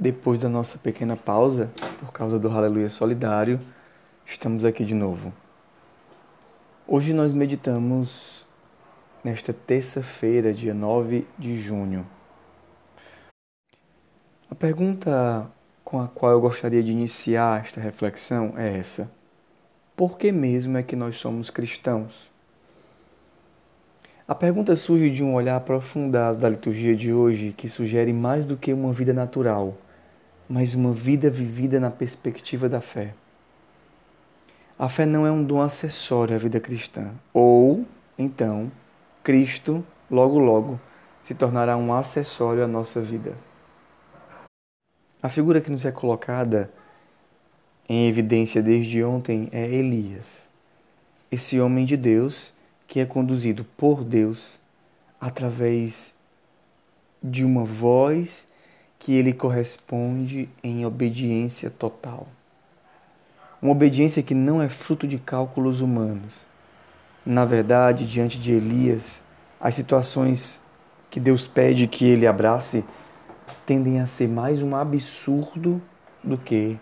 depois da nossa pequena pausa, por causa do Aleluia Solidário, estamos aqui de novo. Hoje nós meditamos nesta terça-feira, dia 9 de junho. A pergunta com a qual eu gostaria de iniciar esta reflexão é essa: Por que mesmo é que nós somos cristãos? A pergunta surge de um olhar aprofundado da liturgia de hoje que sugere mais do que uma vida natural mas uma vida vivida na perspectiva da fé. A fé não é um dom acessório à vida cristã. Ou, então, Cristo, logo logo, se tornará um acessório à nossa vida. A figura que nos é colocada em evidência desde ontem é Elias, esse homem de Deus que é conduzido por Deus através de uma voz que ele corresponde em obediência total. Uma obediência que não é fruto de cálculos humanos. Na verdade, diante de Elias, as situações que Deus pede que ele abrace tendem a ser mais um absurdo do que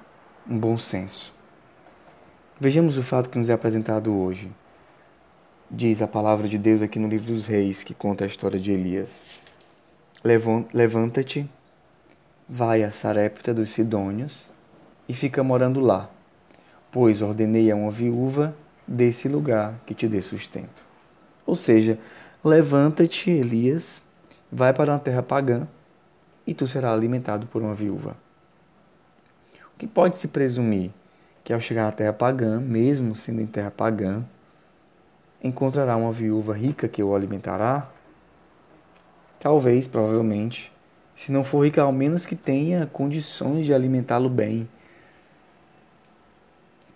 um bom senso. Vejamos o fato que nos é apresentado hoje. Diz a palavra de Deus aqui no livro dos Reis, que conta a história de Elias. Levanta-te vai a Sarepta dos Sidônios e fica morando lá, pois ordenei a uma viúva desse lugar que te dê sustento. Ou seja, levanta-te, Elias, vai para uma terra pagã e tu serás alimentado por uma viúva. O que pode se presumir que ao chegar à terra pagã, mesmo sendo em terra pagã, encontrará uma viúva rica que o alimentará? Talvez, provavelmente, se não for rica, ao menos que tenha condições de alimentá-lo bem.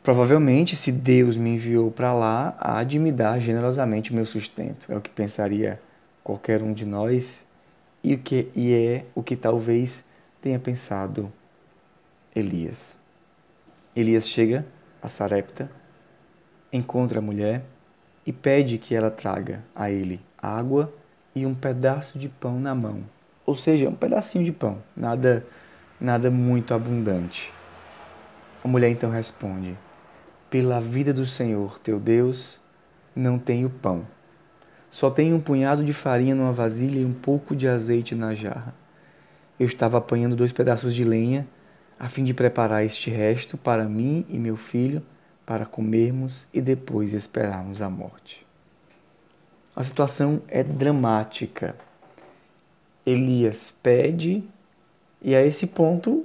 Provavelmente, se Deus me enviou para lá, há de me dar generosamente o meu sustento. É o que pensaria qualquer um de nós e, o que, e é o que talvez tenha pensado Elias. Elias chega a Sarepta, encontra a mulher e pede que ela traga a ele água e um pedaço de pão na mão ou seja, um pedacinho de pão, nada, nada muito abundante. A mulher então responde: Pela vida do Senhor, teu Deus, não tenho pão. Só tenho um punhado de farinha numa vasilha e um pouco de azeite na jarra. Eu estava apanhando dois pedaços de lenha a fim de preparar este resto para mim e meu filho para comermos e depois esperarmos a morte. A situação é dramática. Elias pede, e a esse ponto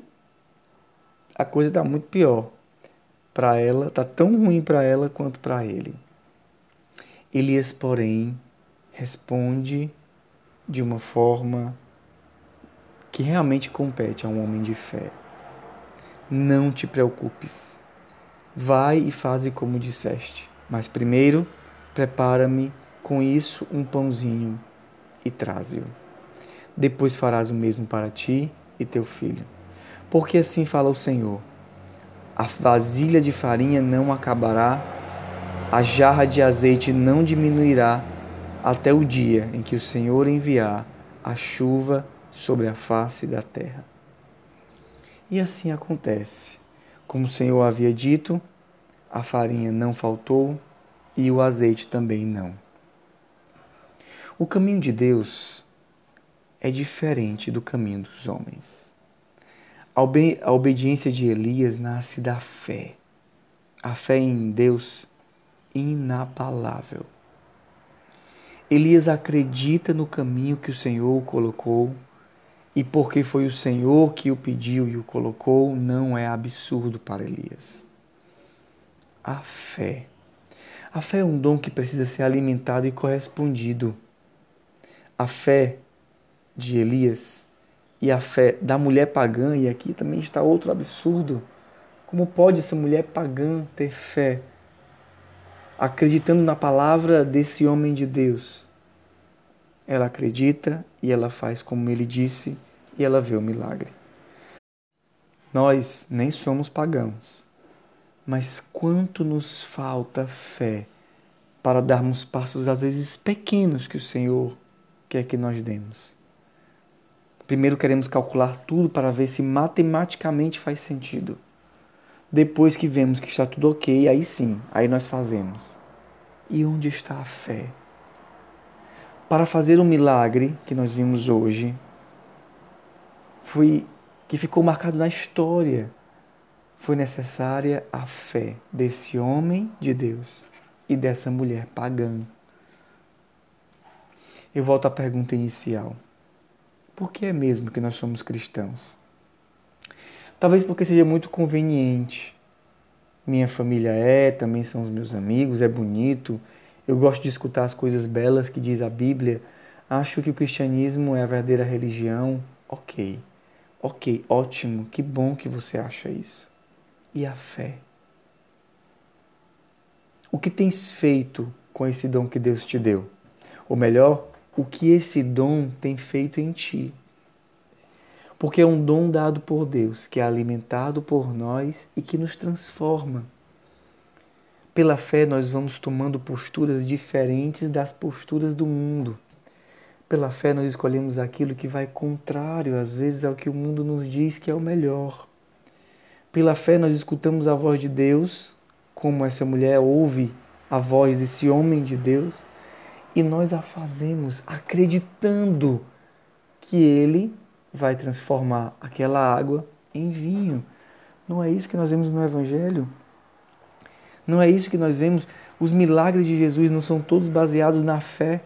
a coisa está muito pior para ela, está tão ruim para ela quanto para ele. Elias, porém, responde de uma forma que realmente compete a um homem de fé. Não te preocupes. Vai e faze como disseste. Mas primeiro, prepara-me com isso um pãozinho e traze-o depois farás o mesmo para ti e teu filho. Porque assim fala o Senhor: a vasilha de farinha não acabará, a jarra de azeite não diminuirá, até o dia em que o Senhor enviar a chuva sobre a face da terra. E assim acontece. Como o Senhor havia dito, a farinha não faltou e o azeite também não. O caminho de Deus é diferente do caminho dos homens. A, a obediência de Elias nasce da fé. A fé em Deus inabalável. Elias acredita no caminho que o Senhor o colocou, e porque foi o Senhor que o pediu e o colocou, não é absurdo para Elias. A fé. A fé é um dom que precisa ser alimentado e correspondido. A fé de Elias e a fé da mulher pagã, e aqui também está outro absurdo. Como pode essa mulher pagã ter fé, acreditando na palavra desse homem de Deus? Ela acredita e ela faz como ele disse e ela vê o milagre. Nós nem somos pagãos, mas quanto nos falta fé para darmos passos às vezes pequenos que o Senhor quer que nós demos Primeiro queremos calcular tudo para ver se matematicamente faz sentido. Depois que vemos que está tudo ok, aí sim, aí nós fazemos. E onde está a fé? Para fazer o milagre que nós vimos hoje, foi que ficou marcado na história, foi necessária a fé desse homem de Deus e dessa mulher pagã. Eu volto à pergunta inicial. Por que é mesmo que nós somos cristãos? Talvez porque seja muito conveniente. Minha família é, também são os meus amigos, é bonito. Eu gosto de escutar as coisas belas que diz a Bíblia. Acho que o cristianismo é a verdadeira religião. Ok, ok, ótimo, que bom que você acha isso. E a fé? O que tens feito com esse dom que Deus te deu? Ou melhor, o que esse dom tem feito em ti. Porque é um dom dado por Deus, que é alimentado por nós e que nos transforma. Pela fé, nós vamos tomando posturas diferentes das posturas do mundo. Pela fé, nós escolhemos aquilo que vai contrário, às vezes, ao que o mundo nos diz que é o melhor. Pela fé, nós escutamos a voz de Deus, como essa mulher ouve a voz desse homem de Deus, e nós a fazemos acreditando que Ele vai transformar aquela água em vinho. Não é isso que nós vemos no Evangelho? Não é isso que nós vemos? Os milagres de Jesus não são todos baseados na fé.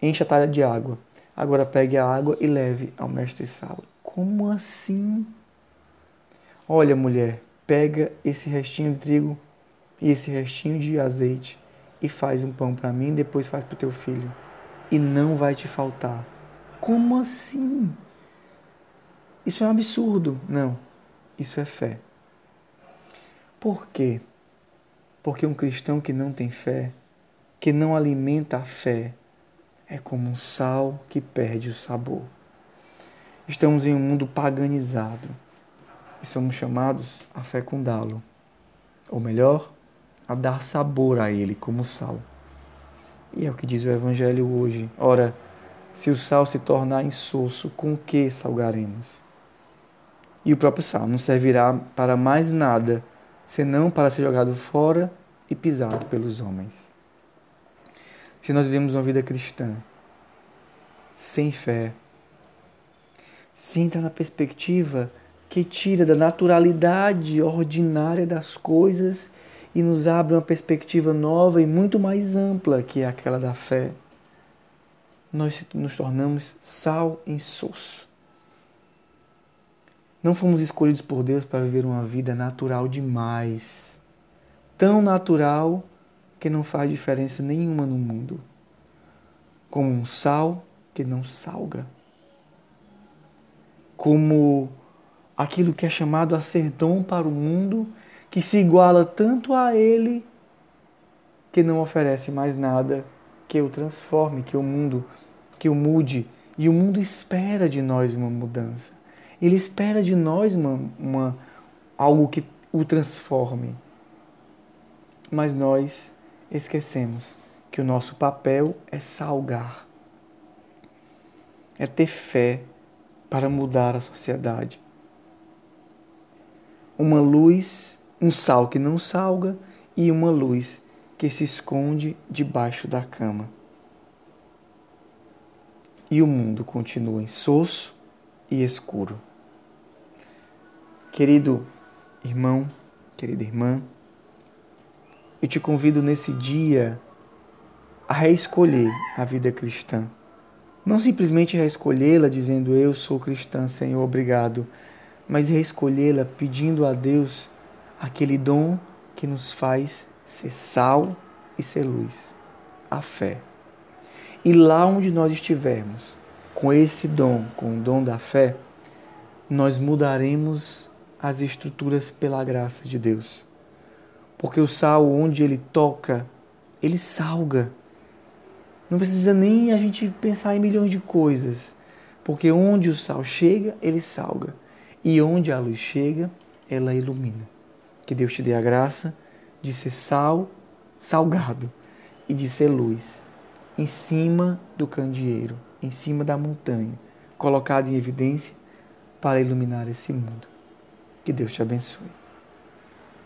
Enche a talha de água. Agora pegue a água e leve ao mestre sala. Como assim? Olha, mulher, pega esse restinho de trigo e esse restinho de azeite e faz um pão para mim, depois faz para o teu filho. E não vai te faltar. Como assim? Isso é um absurdo. Não, isso é fé. Por quê? Porque um cristão que não tem fé, que não alimenta a fé, é como um sal que perde o sabor. Estamos em um mundo paganizado e somos chamados a fecundá-lo. Ou melhor, a dar sabor a ele como sal. E é o que diz o Evangelho hoje. Ora, se o sal se tornar insosso, com que salgaremos? E o próprio sal não servirá para mais nada, senão para ser jogado fora e pisado pelos homens. Se nós vivemos uma vida cristã sem fé, se entra na perspectiva que tira da naturalidade ordinária das coisas e nos abre uma perspectiva nova e muito mais ampla que é aquela da fé. Nós nos tornamos sal insosso. Não fomos escolhidos por Deus para viver uma vida natural demais. Tão natural que não faz diferença nenhuma no mundo. Como um sal que não salga. Como aquilo que é chamado a ser dom para o mundo que se iguala tanto a Ele que não oferece mais nada que o transforme, que o mundo, que o mude. E o mundo espera de nós uma mudança. Ele espera de nós uma, uma algo que o transforme. Mas nós esquecemos que o nosso papel é salgar, é ter fé para mudar a sociedade. Uma luz um sal que não salga e uma luz que se esconde debaixo da cama. E o mundo continua insosso e escuro. Querido irmão, querida irmã, eu te convido nesse dia a reescolher a vida cristã. Não simplesmente reescolhê-la dizendo eu sou cristã, Senhor, obrigado, mas reescolhê-la pedindo a Deus aquele dom que nos faz ser sal e ser luz, a fé. E lá onde nós estivermos, com esse dom, com o dom da fé, nós mudaremos as estruturas pela graça de Deus. Porque o sal, onde ele toca, ele salga. Não precisa nem a gente pensar em milhões de coisas. Porque onde o sal chega, ele salga. E onde a luz chega, ela ilumina. Que Deus te dê a graça de ser sal, salgado, e de ser luz, em cima do candeeiro, em cima da montanha, colocado em evidência para iluminar esse mundo. Que Deus te abençoe.